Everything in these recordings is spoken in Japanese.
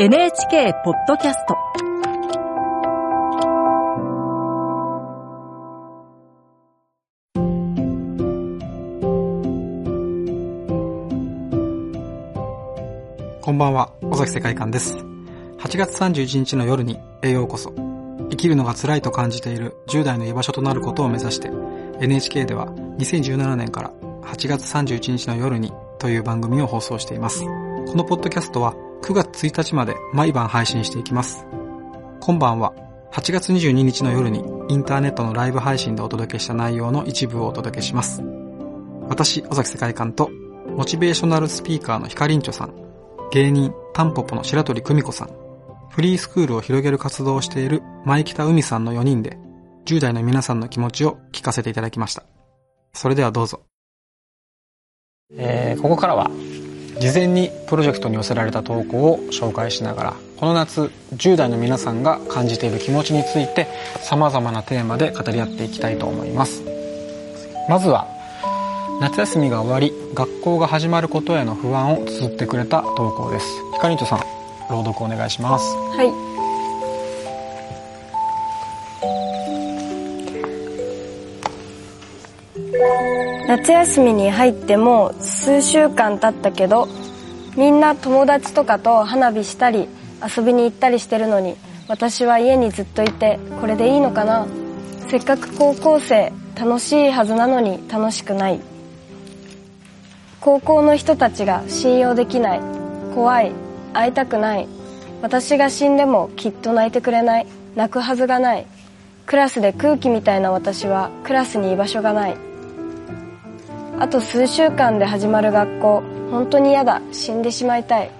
NHK ポッドキャストこんばんは、尾崎世界観です。8月31日の夜に栄養こそ。生きるのが辛いと感じている10代の居場所となることを目指して、NHK では2017年から8月31日の夜にという番組を放送しています。このポッドキャストは9月1日まで毎晩配信していきます。今晩は8月22日の夜にインターネットのライブ配信でお届けした内容の一部をお届けします。私、尾崎世界観とモチベーショナルスピーカーのヒカリンチョさん、芸人タンポポの白鳥久美子さん、フリースクールを広げる活動をしている前北海さんの4人で10代の皆さんの気持ちを聞かせていただきました。それではどうぞ。えー、ここからは事前にプロジェクトに寄せられた投稿を紹介しながらこの夏10代の皆さんが感じている気持ちについて様々なテーマで語り合っていきたいと思います。まずは夏休みが終わり学校が始まることへの不安を綴ってくれた投稿です。ひかりんとさん朗読お願いします。はい。夏休みに入っても数週間経ったけどみんな友達とかと花火したり遊びに行ったりしてるのに私は家にずっといてこれでいいのかな？せっかく高校生楽しいはずなのに楽しくない。高校の人たちが信用できない。怖い。会いたくない。私が死んでもきっと泣いてくれない。泣くはずがない。クラスで空気みたいな私はクラスに居場所がない。あと数週間で始まる学校本当に嫌だ。死んでしまいたい。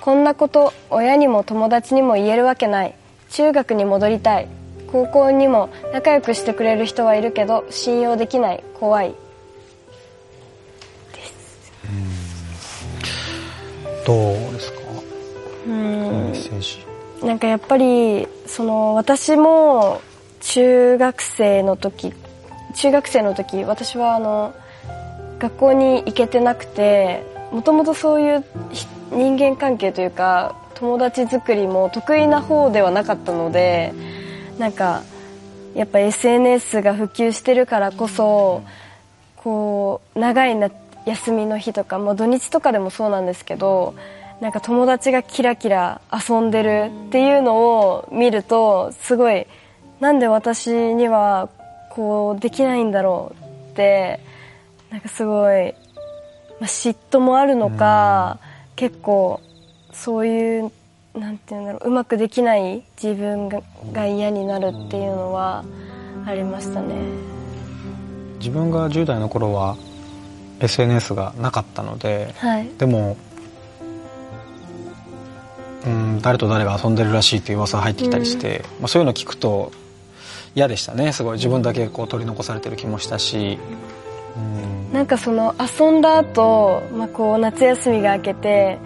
こんなこと親にも友達にも言えるわけない。中学に戻りたい。高校にも仲良くしてくれる人はいるけど信用できない。怖い。どうですか？うん。なんかやっぱりその私も中学生の時中学生の時私はあの学校に行けてなくてもともとそういう人間関係というか友達作りも得意な方ではなかったのでなんかやっぱ SNS が普及してるからこそこう長いな休みの日とか、も土日とかでもそうなんですけどなんか友達がキラキラ遊んでるっていうのを見るとすごいなんで私にはこうできないんだろうってなんかすごい、まあ、嫉妬もあるのか、うん、結構そういうなんていうんだろううまくできない自分がが嫌になるっていうのはありましたね。自分が10代の頃は SNS がなかったので、はい、でもうん誰と誰が遊んでるらしいっていう噂が入ってきたりして、うん、まあ、そういうの聞くと嫌でしたね。すごい自分だけこう取り残されてる気もしたし、なんかその遊んだ後、まあこう夏休みが明けて、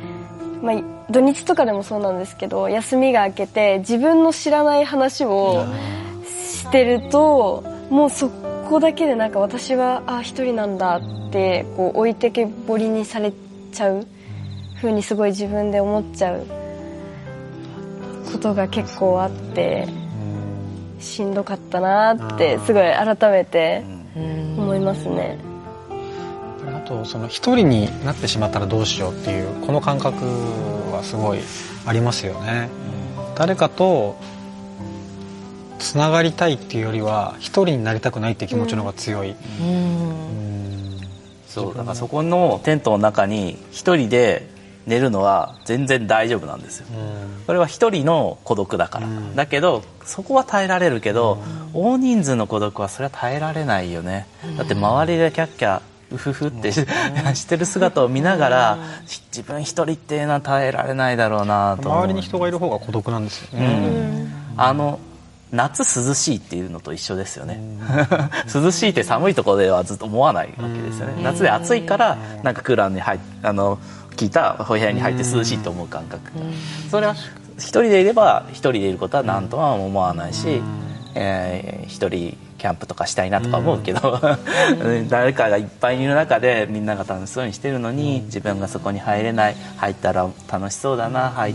まあ土日とかでもそうなんですけど休みが明けて自分の知らない話をしてるともうそこだけでなんか私はあ一人なんだってこう置いてけぼりにされちゃう。ふうにすごい自分で思っちゃう。ことが結構あってしんどかったなってすごい改めて思いますね。あとその一人になってしまったらどうしようっていうこの感覚はすごいありますよね。誰かとつながりたいっていうよりは一人になりたくないっていう気持ちの方が強い。うん、そうだからそこのテントの中に一人で寝るのは全然大丈夫なんですよ、うん、これは一人の孤独だから、うん、だけどそこは耐えられるけど、うん、大人数の孤独はそれは耐えられないよね、だって周りでキャッキャウフフってしてる姿を見ながら自分一人っていうのは耐えられないだろうなと周りに人がいる方が孤独なんですよね、あの夏涼しいっていうのと一緒ですよね。涼しいって寒いところではずっと思わないわけですよね。夏で暑いからなんかクーラーに入あの聞いた部屋に入って涼しいと思う感覚。それは一人でいれば一人でいることは何とは思わないし、えー、一人キャンプとかしたいなとか思うけど、誰かがいっぱいいる中でみんなが楽しそうにしてるのに自分がそこに入れない入ったら楽しそうだな入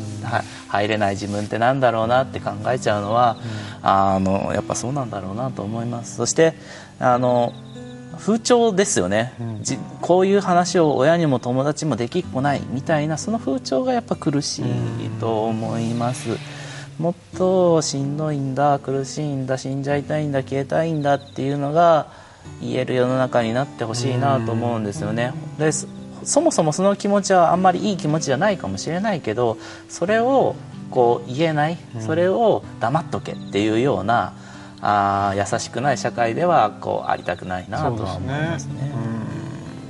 入れない自分ってなんだろうなって考えちゃうのは、あのやっぱそうなんだろうなと思います。そしてあの風潮ですよね、うん、こういう話を親にも友達もできっこないみたいなその風潮がやっぱ苦しいと思います。もっとしんどいんだ苦しいんだ死んじゃいたいんだ消えたいんだっていうのが言える世の中になってほしいなと思うんですよね。でそもそもその気持ちはあんまりいい気持ちじゃないかもしれないけどそれをこう言えないそれを黙っとけっていうようなあ優しくない社会ではこうありたくないなとは思いますね。すね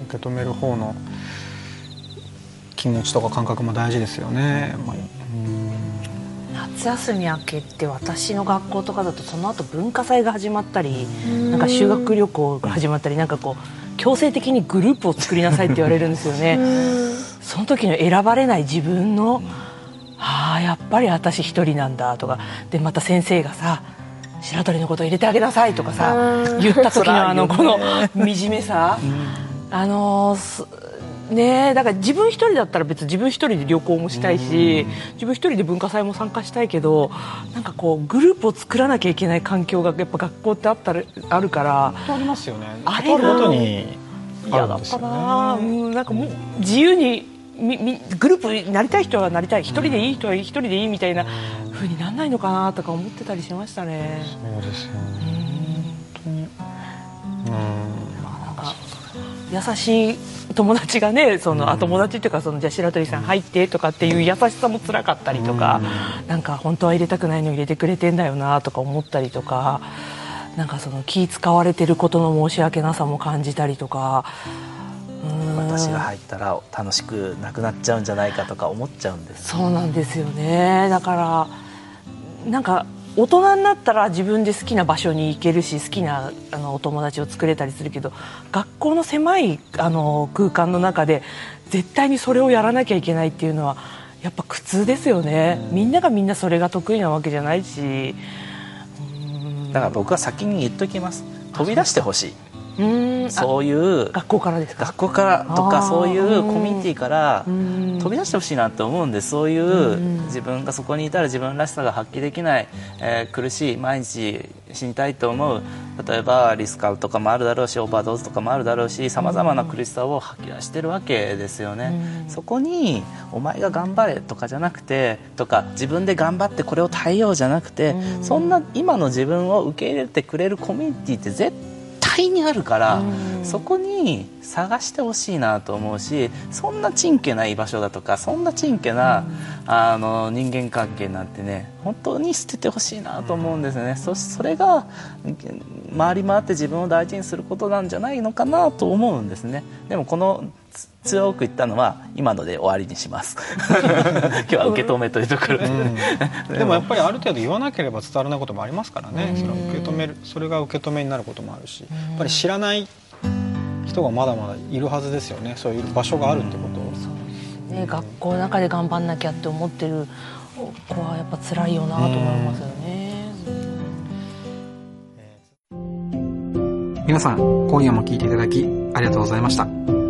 受け止める方の気持ちとか感覚も大事ですよね。夏休み明けて私の学校とかだとその後文化祭が始まったりなんか修学旅行が始まったりなんかこう強制的にグループを作りなさいって言われるんですよね。その時の選ばれない自分のああやっぱり私一人なんだとか。でまた先生がさ白鳥のこと入れてあげなさいとかさ言った時のあのこの惨めさ。あのねだから自分一人だったら別に自分一人で旅行もしたいし自分一人で文化祭も参加したいけどなんかこうグループを作らなきゃいけない環境がやっぱ学校ってあったらあるからありますよね。あれがに嫌だったな、うん、なんかもう自由にみみグループになりたい人はなりたい。一人でいい人は一人でいいみたいなふうにならないのかなとか思ってたりしましたね。そうですよね。本当優しい友達がねその、あ友達っていうかそのじゃ白鳥さん入ってとかっていう優しさも辛かったりとか、うん、なんか本当は入れたくないの入れてくれてんだよなとか思ったりとかなんかその気使われてることの申し訳なさも感じたりとか。私が入ったら楽しくなくなっちゃうんじゃないかとか思っちゃうんです、そうなんですよね。だからなんか大人になったら自分で好きな場所に行けるし好きなあのお友達を作れたりするけど学校の狭いあの空間の中で絶対にそれをやらなきゃいけないっていうのはやっぱ苦痛ですよね、みんながみんなそれが得意なわけじゃないし。だから僕は先に言っときます。飛び出してほしいそういう学校からですか？学校からとかそういうコミュニティから飛び出してほしいなと思うんでそういう自分がそこにいたら自分らしさが発揮できない、えー、苦しい毎日死にたいと思う例えばリスカルとかもあるだろうしオーバードーズとかもあるだろうしさまざまな苦しさを吐き出してるわけですよね。そこにお前が頑張れとかじゃなくてとか自分で頑張ってこれを耐えようじゃなくてそんな今の自分を受け入れてくれるコミュニティって絶対対にあるからうん。そこに探してほしいなと思うしそんなちんけな居場所だとかそんなちんけなあの人間関係なんてね本当に捨ててほしいなと思うんですよね。そそれが回り回って自分を大事にすることなんじゃないのかなと思うんですね。でもこの強く言ったのは今ので終わりにします。今日は受け止めというところで、うん、でもやっぱりある程度言わなければ伝わらないこともありますからね、それ受け止めるそれが受け止めになることもあるしやっぱり知らない人がまだまだいるはずですよね。そういう場所があるってことを、うん、ね、学校の中で頑張んなきゃって思ってる子はやっぱ辛いよなと思いますよね、皆さん今夜も聞いていただきありがとうございました